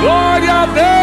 Glória a Deus.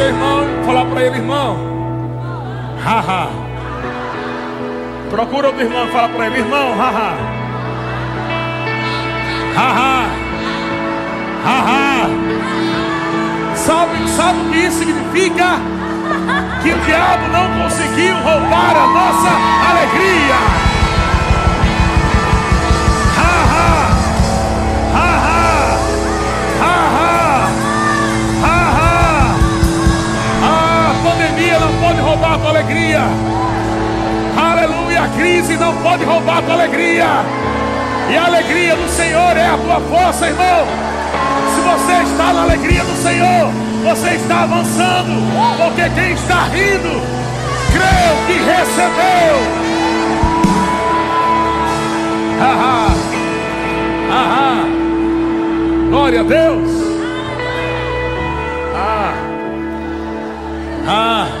Seu irmão falar para ele, irmão. Haha. Procura outro irmão fala para ele, irmão, haha. Haha. Haha. Sabe, sabe o que isso significa? Que o diabo não conseguiu roubar a nossa alegria. Roubar a tua alegria. Aleluia. A crise não pode roubar a tua alegria. E a alegria do Senhor é a tua força, irmão. Se você está na alegria do Senhor, você está avançando. Porque quem está rindo, creu que recebeu. Ahá. Ahá. Glória a Deus. Ah. Ah. Ah,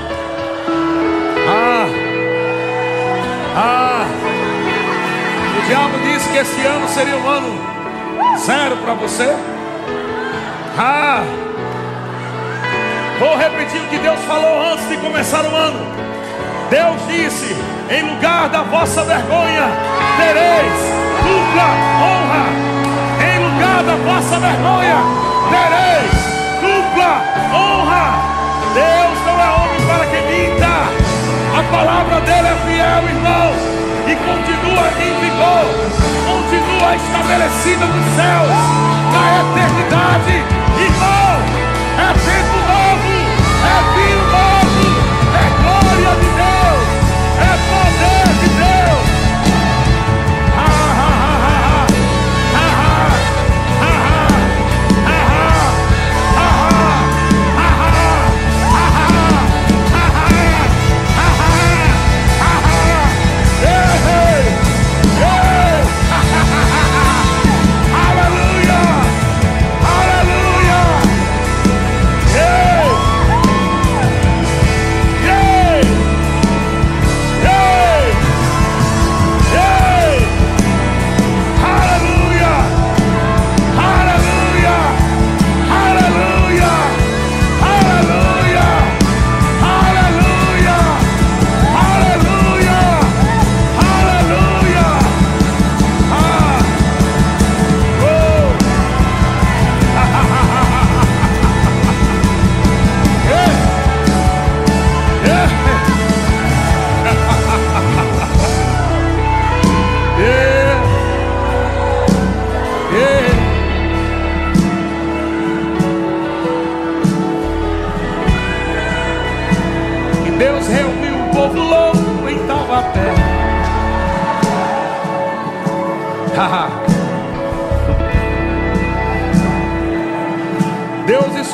diabo disse que esse ano seria um ano zero para você. Ah. Vou repetir o que Deus falou antes de começar o ano. Deus disse: em lugar da vossa vergonha, tereis dupla honra. Em lugar da vossa vergonha, tereis dupla honra. Deus não é homem para que minta. A palavra dele é fiel, irmão, e continua em vigor, continua estabelecida nos céus, na eternidade. Irmão,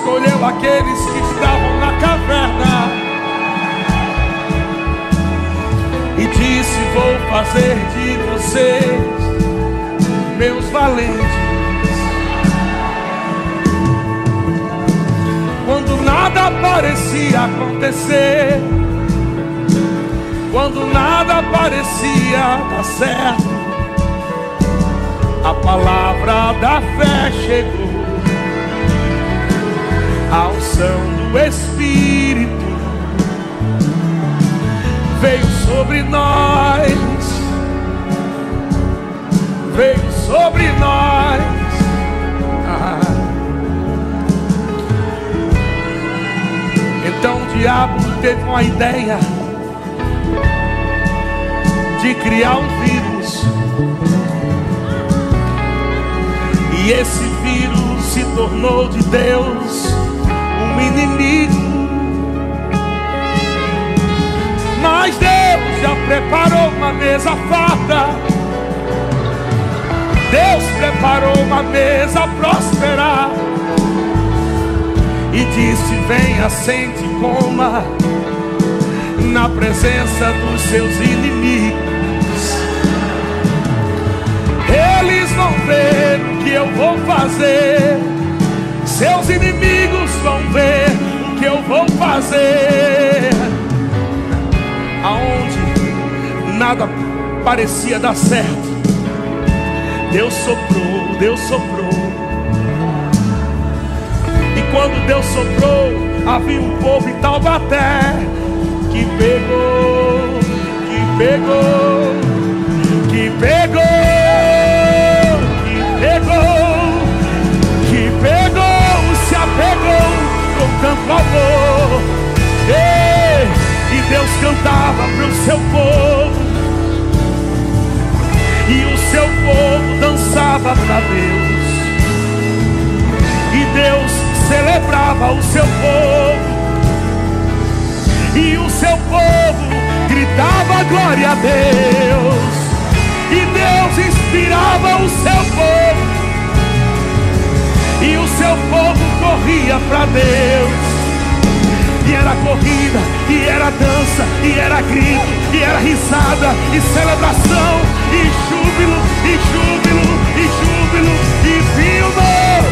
escolheu aqueles que estavam na caverna e disse: Vou fazer de vocês meus valentes. Quando nada parecia acontecer, quando nada parecia dar certo a palavra da fé chegou, a unção do Espírito veio sobre nós, veio sobre nós. Ah. Então o diabo teve uma ideia de criar um vírus. E esse vírus se tornou de Deus um inimigo. Mas Deus já preparou uma mesa farta. Deus preparou uma mesa a prosperar. E disse: Venha, sente coma na presença dos seus inimigos. Eles vão ver o que eu vou fazer. Seus inimigos vão ver o que eu vou fazer. Aonde nada parecia dar certo. Deus soprou, Deus soprou. E quando Deus soprou, havia um povo em Taubaté que pegou, que pegou, que pegou, Ei, e Deus cantava para o seu povo. E o seu povo dançava para Deus. E Deus celebrava o seu povo. E o seu povo gritava glória a Deus. E Deus inspirava o seu povo. E o seu povo corria para Deus e era corrida, e era dança, e era grito, e era risada, e celebração, e júbilo, e júbilo, e júbilo, e vinho novo,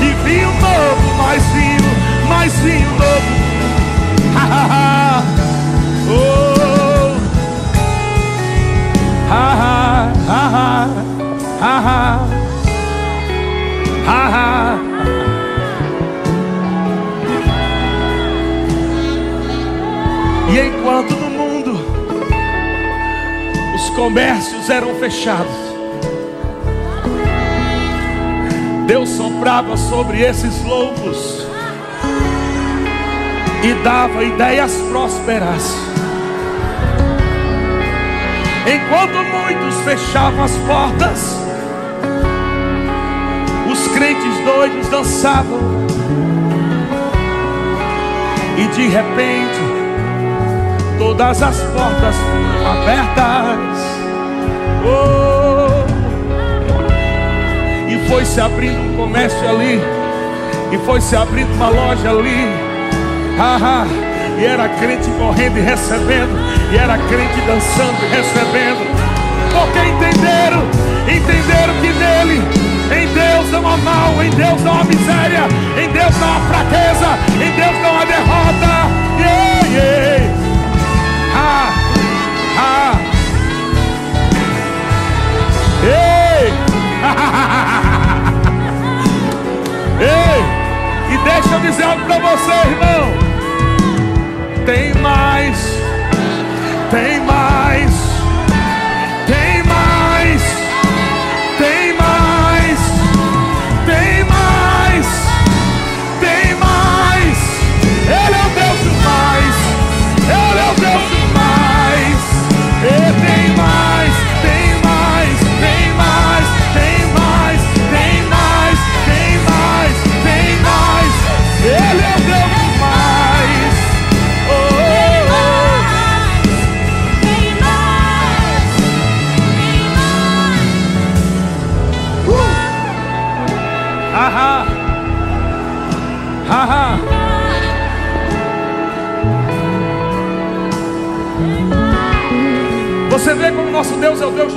e vinho novo, mais vinho, mais vinho novo. Ha, ha, ha. Oh. Ha, ha, ha, ha, ha, ha. ha, ha. Enquanto no mundo. Os comércios eram fechados, Deus soprava sobre esses loucos e dava ideias prósperas. Enquanto muitos fechavam as portas, os crentes doidos dançavam, e de repente todas as portas abertas. Oh, e foi se abrindo um comércio ali, e foi se abrindo uma loja ali. Ah, ah, e era crente correndo e recebendo, e era crente dançando e recebendo. Porque entenderam, entenderam que nele, em Deus não há mal, em Deus não há miséria, em Deus não há fraqueza,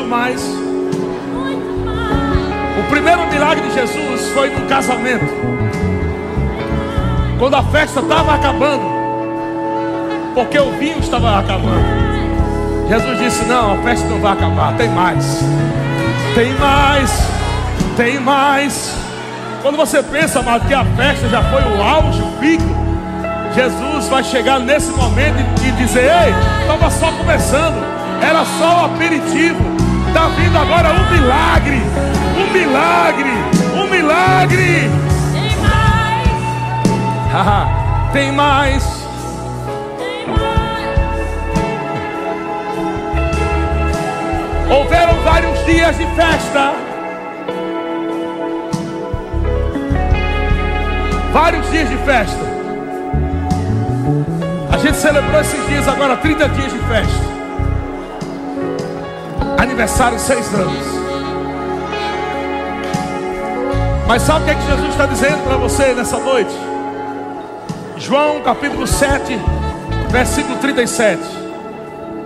mais. O primeiro milagre de Jesus foi no casamento. Quando a festa estava acabando. Porque o vinho estava acabando. Jesus disse: Não, a festa não vai acabar, tem mais. Tem mais. Tem mais. Quando você pensa, amado, que a festa já foi o auge, o pico. Jesus vai chegar nesse momento e e dizer: Ei, estava só começando, era só o aperitivo. Está vindo agora um milagre, um milagre, um milagre. Tem mais, Haha, Tem mais. tem mais. Houveram vários dias de festa. Vários dias de festa. A gente celebrou esses dias agora, 30 dias de festa. Aniversário, seis anos. Mas sabe o que, é que Jesus está dizendo para você nessa noite? João capítulo 7, versículo 37.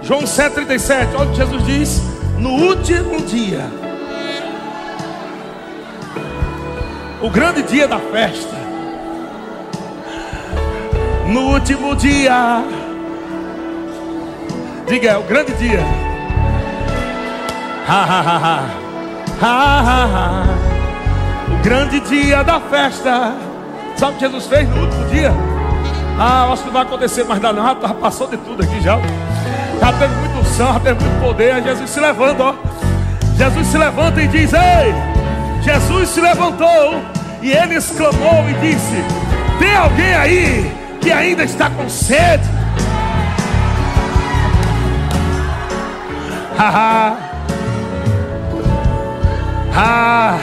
João 7, 37. Olha o que Jesus diz: No último dia, o grande dia da festa, no último dia, diga, é o grande dia. Ha, ha, ha, ha grande dia da festa. Sabe o que Jesus fez no último dia? Ah, acho que não vai acontecer mais nada, não. Já passou de tudo aqui já. Já teve muito unção, já teve muito poder. Jesus se levanta, ó. Jesus se levanta e diz: Ei, Jesus se levantou e ele exclamou e disse: Tem alguém aí que ainda está com sede? Haha. Ah.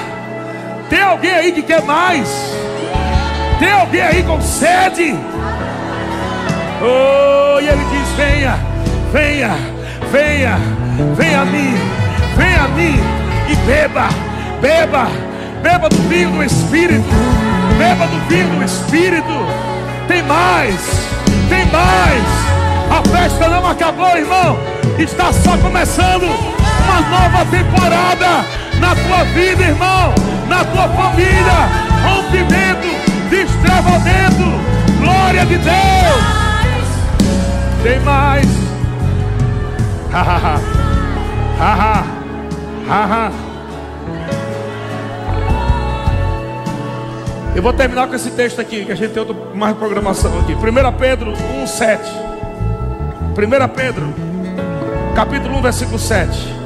Tem alguém aí que quer mais? Tem alguém aí com sede? Oh, e ele diz: Venha, venha, venha, venha a mim, venha a mim e beba, beba, beba do vinho do Espírito, beba do vinho do Espírito. Tem mais, tem mais. A festa não acabou, irmão. Está só começando uma nova temporada na tua vida, irmão na tua família, rompimento, destravamento, glória de Deus. Tem mais. Hahaha. Haha. Haha. Eu vou terminar com esse texto aqui, que a gente tem outra, mais programação aqui. 1 Pedro 1, 7. 1 Pedro, capítulo 1, versículo 7.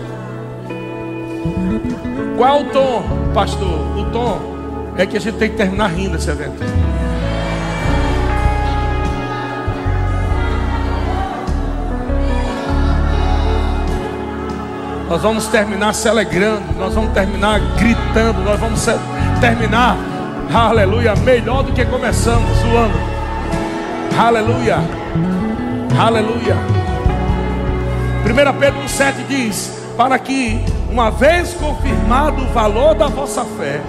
Qual o tom, pastor? O tom é que a gente tem que terminar rindo esse evento. Nós vamos terminar se alegrando, nós vamos terminar gritando, nós vamos terminar, aleluia, melhor do que começamos, zoando. Aleluia, aleluia. 1 Pedro 7 diz: Para que uma vez confirmado o valor da vossa fé,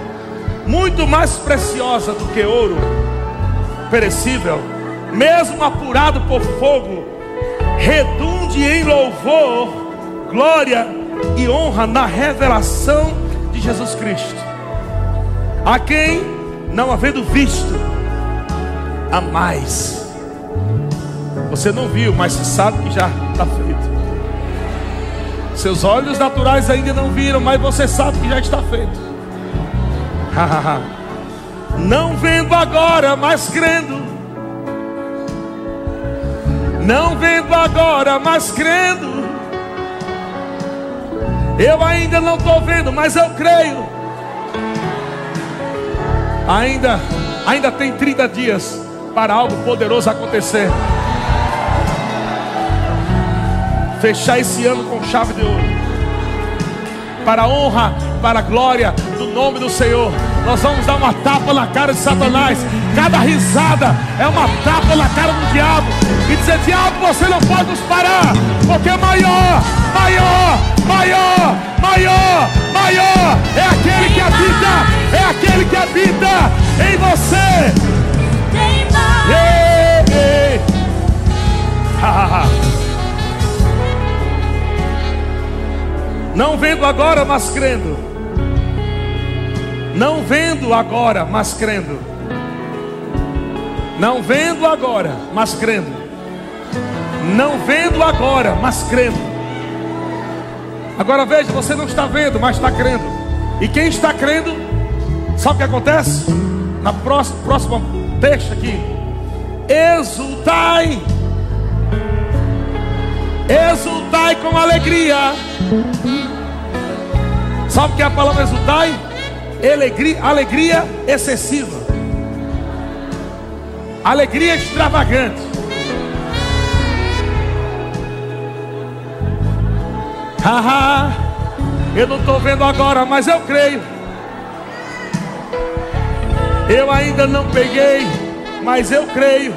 muito mais preciosa do que ouro perecível, mesmo apurado por fogo, redunde em louvor, glória e honra na revelação de Jesus Cristo, a quem, não havendo visto, a mais. Você não viu, mas você sabe que já está feito. Seus olhos naturais ainda não viram, mas você sabe que já está feito. não vendo agora, mas crendo. Não vendo agora, mas crendo. Eu ainda não estou vendo, mas eu creio. Ainda, ainda tem 30 dias para algo poderoso acontecer fechar esse ano com chave de ouro. Para a honra, para a glória do nome do Senhor. Nós vamos dar uma tapa na cara de Satanás. Cada risada é uma tapa na cara do diabo. E dizer: Diabo, você não pode nos parar. Porque maior, maior, maior, maior, maior é aquele que habita, é aquele que habita em você. Ei. Ha, ha, Não vendo agora, mas crendo. Não vendo agora, mas crendo. Não vendo agora, mas crendo. Não vendo agora, mas crendo. Agora veja, você não está vendo, mas está crendo. E quem está crendo, sabe o que acontece? Na próxima, próxima texto aqui. Exultai. Exultai com alegria Sabe o que é a palavra exultai? Alegria, alegria excessiva. Alegria extravagante. Haha. Eu não estou vendo agora, mas eu creio. Eu ainda não peguei, mas eu creio.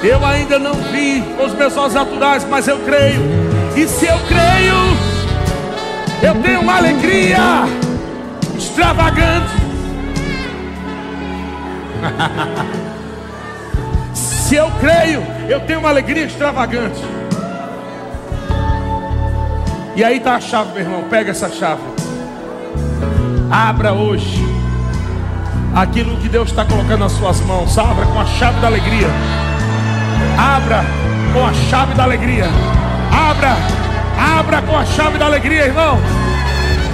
Eu ainda não vi os meus olhos naturais, mas eu creio. E se eu creio, eu tenho uma alegria extravagante. se eu creio, eu tenho uma alegria extravagante. E aí está a chave, meu irmão. Pega essa chave. Abra hoje aquilo que Deus está colocando nas suas mãos. Abra com a chave da alegria. Abra com a chave da alegria. Abra, abra com a chave da alegria, irmão.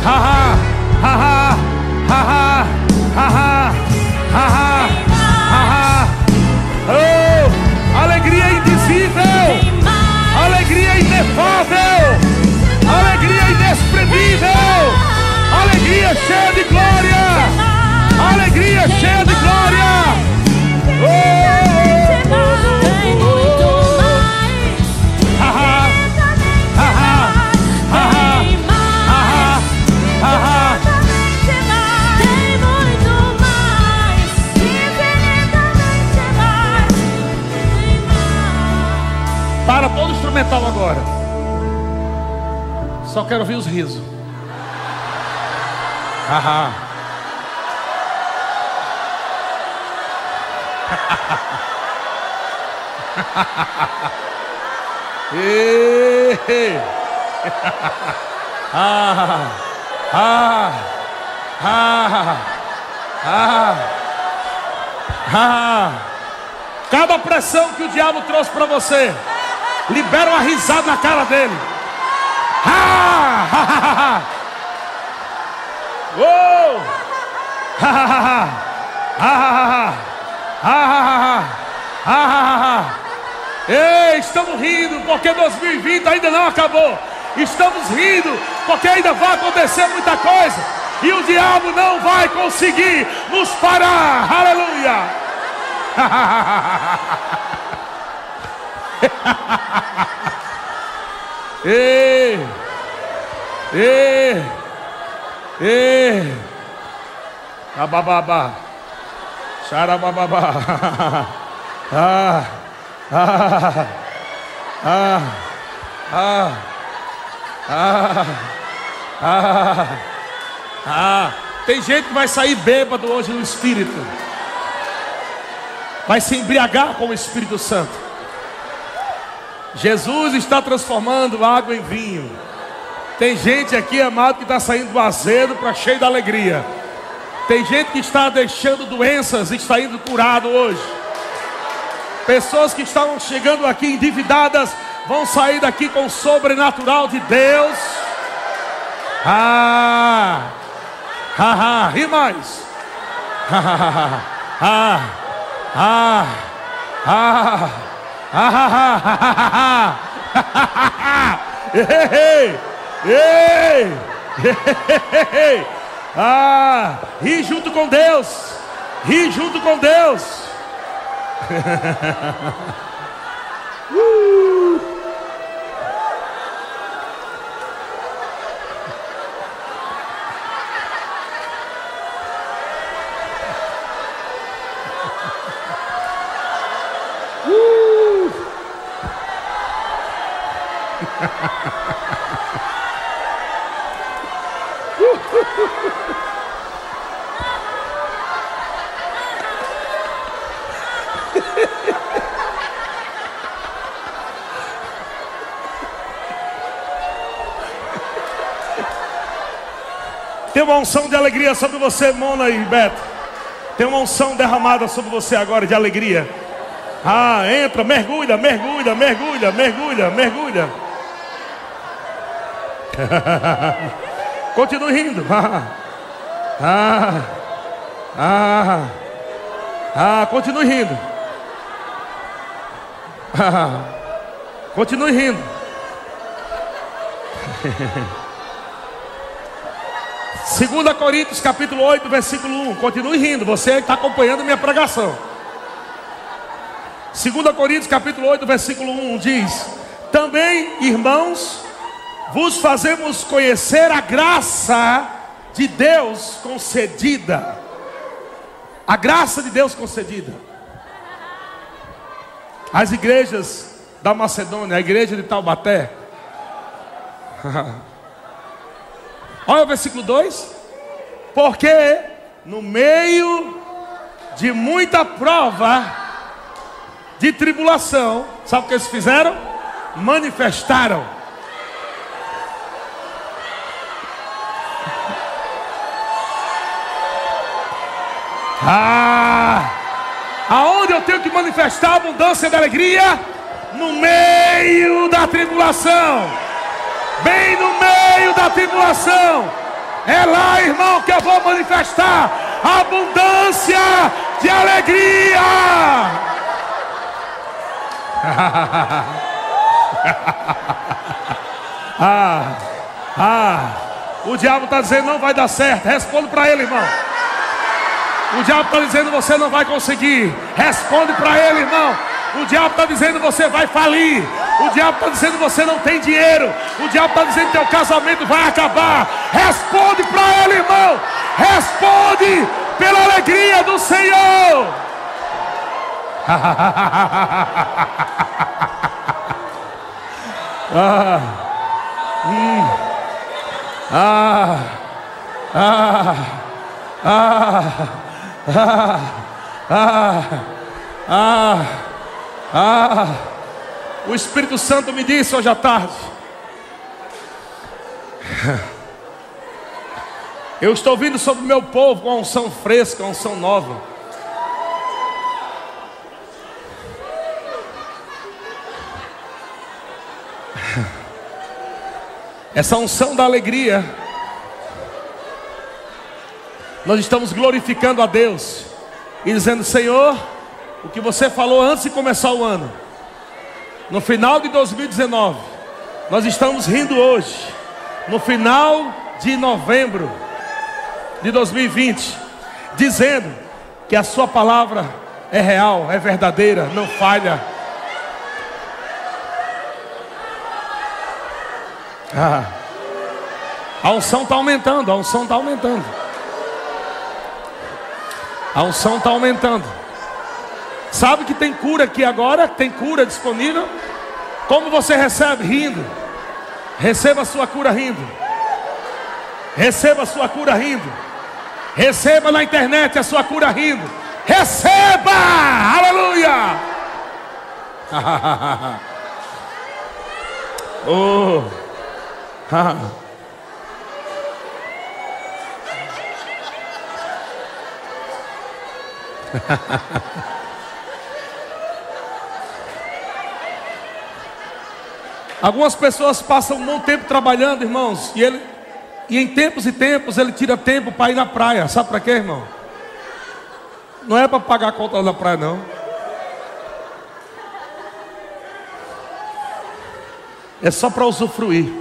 Ha ha, ha ha, ha ha, ha ha, ha. Oh, alegria indizível, alegria inefável, alegria inexprimível, alegria cheia de glória, alegria cheia de glória. Oh, agora. Só quero ouvir os risos. Haha. Ei. ah, ah, ah, ah, ah. Cada pressão que o diabo trouxe para você, libera uma risada na cara dele. Ah, ha, ha. Ei, estamos rindo porque 2020 ainda não acabou. Estamos rindo porque ainda vai acontecer muita coisa. E o diabo não vai conseguir nos parar. Aleluia! Ei! Ei! Ei! Abababa! Xarabababa! Ah! Ah! Ah! Ah! Ah! Ah! Ah! Tem gente que vai sair bêbado hoje no espírito. Vai se embriagar com o Espírito Santo. Jesus está transformando água em vinho. Tem gente aqui, amado, que está saindo do azedo para cheio da alegria. Tem gente que está deixando doenças e está indo curado hoje. Pessoas que estavam chegando aqui endividadas vão sair daqui com o sobrenatural de Deus. Ah! Ha, ha, e mais. Ha. Ah! Ah! Ah! Ah! Ah! Ah! Ei! Ei! Ei! Ah! Ri junto com Deus! Ri junto com Deus! Uh! Unção de alegria sobre você, Mona e Beto. Tem uma unção derramada sobre você agora de alegria. Ah, entra, mergulha, mergulha, mergulha, mergulha, mergulha. Continue rindo. Ah, ah, ah, continue rindo. Ah, continue rindo. Segunda Coríntios capítulo 8, versículo 1. Continue rindo, você está acompanhando minha pregação. 2 Coríntios capítulo 8, versículo 1 diz: Também, irmãos, vos fazemos conhecer a graça de Deus concedida. A graça de Deus concedida. As igrejas da Macedônia, a igreja de Taubaté. Olha o versículo 2. Porque no meio de muita prova, de tribulação, sabe o que eles fizeram? Manifestaram. Ah! Aonde eu tenho que manifestar a abundância da alegria? No meio da tribulação. Bem no meio da tribulação. É lá, irmão, que eu vou manifestar abundância de alegria. ah, ah, o diabo está dizendo não vai dar certo. Responde para ele, irmão. O diabo está dizendo você não vai conseguir. Responde para ele, irmão. O diabo está dizendo você vai falir. O diabo está dizendo você não tem dinheiro. O diabo está dizendo teu casamento vai acabar. Responde para ele, irmão. Responde pela alegria do Senhor. ah, hum, ah, ah, ah. Ah, ah, ah, ah. O Espírito Santo me disse hoje à tarde. Eu estou vindo sobre o meu povo com unção fresca, unção nova. Essa unção da alegria nós estamos glorificando a Deus e dizendo: Senhor, o que você falou antes de começar o ano, no final de 2019, nós estamos rindo hoje, no final de novembro de 2020, dizendo que a Sua palavra é real, é verdadeira, não falha. Ah, a unção está aumentando, a unção está aumentando. A unção está aumentando. Sabe que tem cura aqui agora? Tem cura disponível? Como você recebe? Rindo. Receba a sua cura rindo. Receba a sua cura rindo. Receba na internet a sua cura rindo. Receba! Aleluia! oh. Algumas pessoas passam um bom tempo trabalhando, irmãos, e ele e em tempos e tempos ele tira tempo para ir na praia. Sabe para quê, irmão? Não é para pagar a conta na praia, não. É só para usufruir.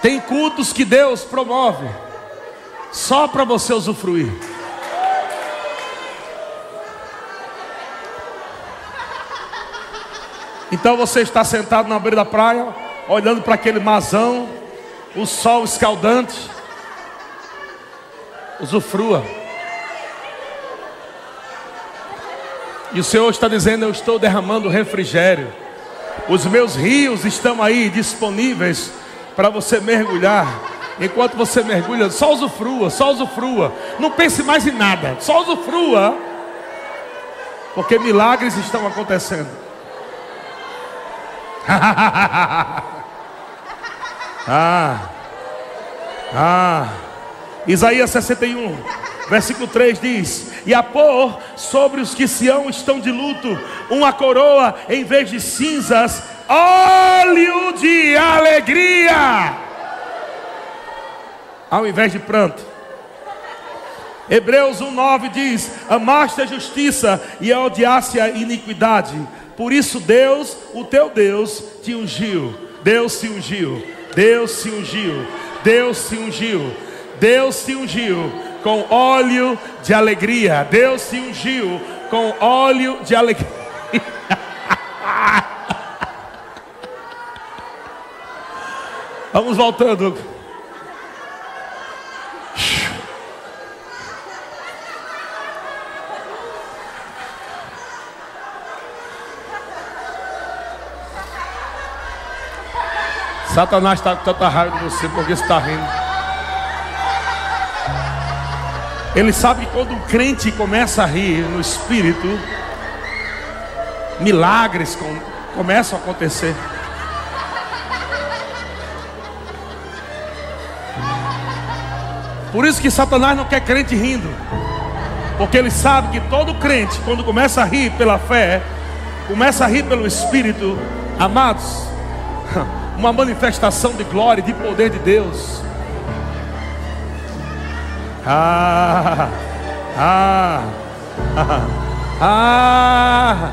Tem cultos que Deus promove só para você usufruir. Então você está sentado na beira da praia, olhando para aquele mazão, o sol escaldante. Usufrua. E o Senhor está dizendo: Eu estou derramando refrigério. Os meus rios estão aí disponíveis para você mergulhar. Enquanto você mergulha, só usufrua, só usufrua. Não pense mais em nada, só usufrua. Porque milagres estão acontecendo. ah, ah. Isaías 61, versículo 3 diz: E a pôr sobre os que Sião estão de luto, uma coroa em vez de cinzas, óleo de alegria, ao invés de pranto. Hebreus 1,9 diz: Amaste a justiça e odiaste a iniquidade. Por isso Deus, o teu Deus, te ungiu. Deus se ungiu. Deus se ungiu. Deus se ungiu. Deus se ungiu com óleo de alegria. Deus se ungiu com óleo de alegria. Vamos voltando. Satanás está com tanta raiva de você porque você está rindo. Ele sabe que quando um crente começa a rir no espírito, milagres com- começam a acontecer. Por isso que Satanás não quer crente rindo. Porque ele sabe que todo crente, quando começa a rir pela fé, começa a rir pelo Espírito, amados, uma manifestação de glória e de poder de Deus. Ah, ah, ah, ah,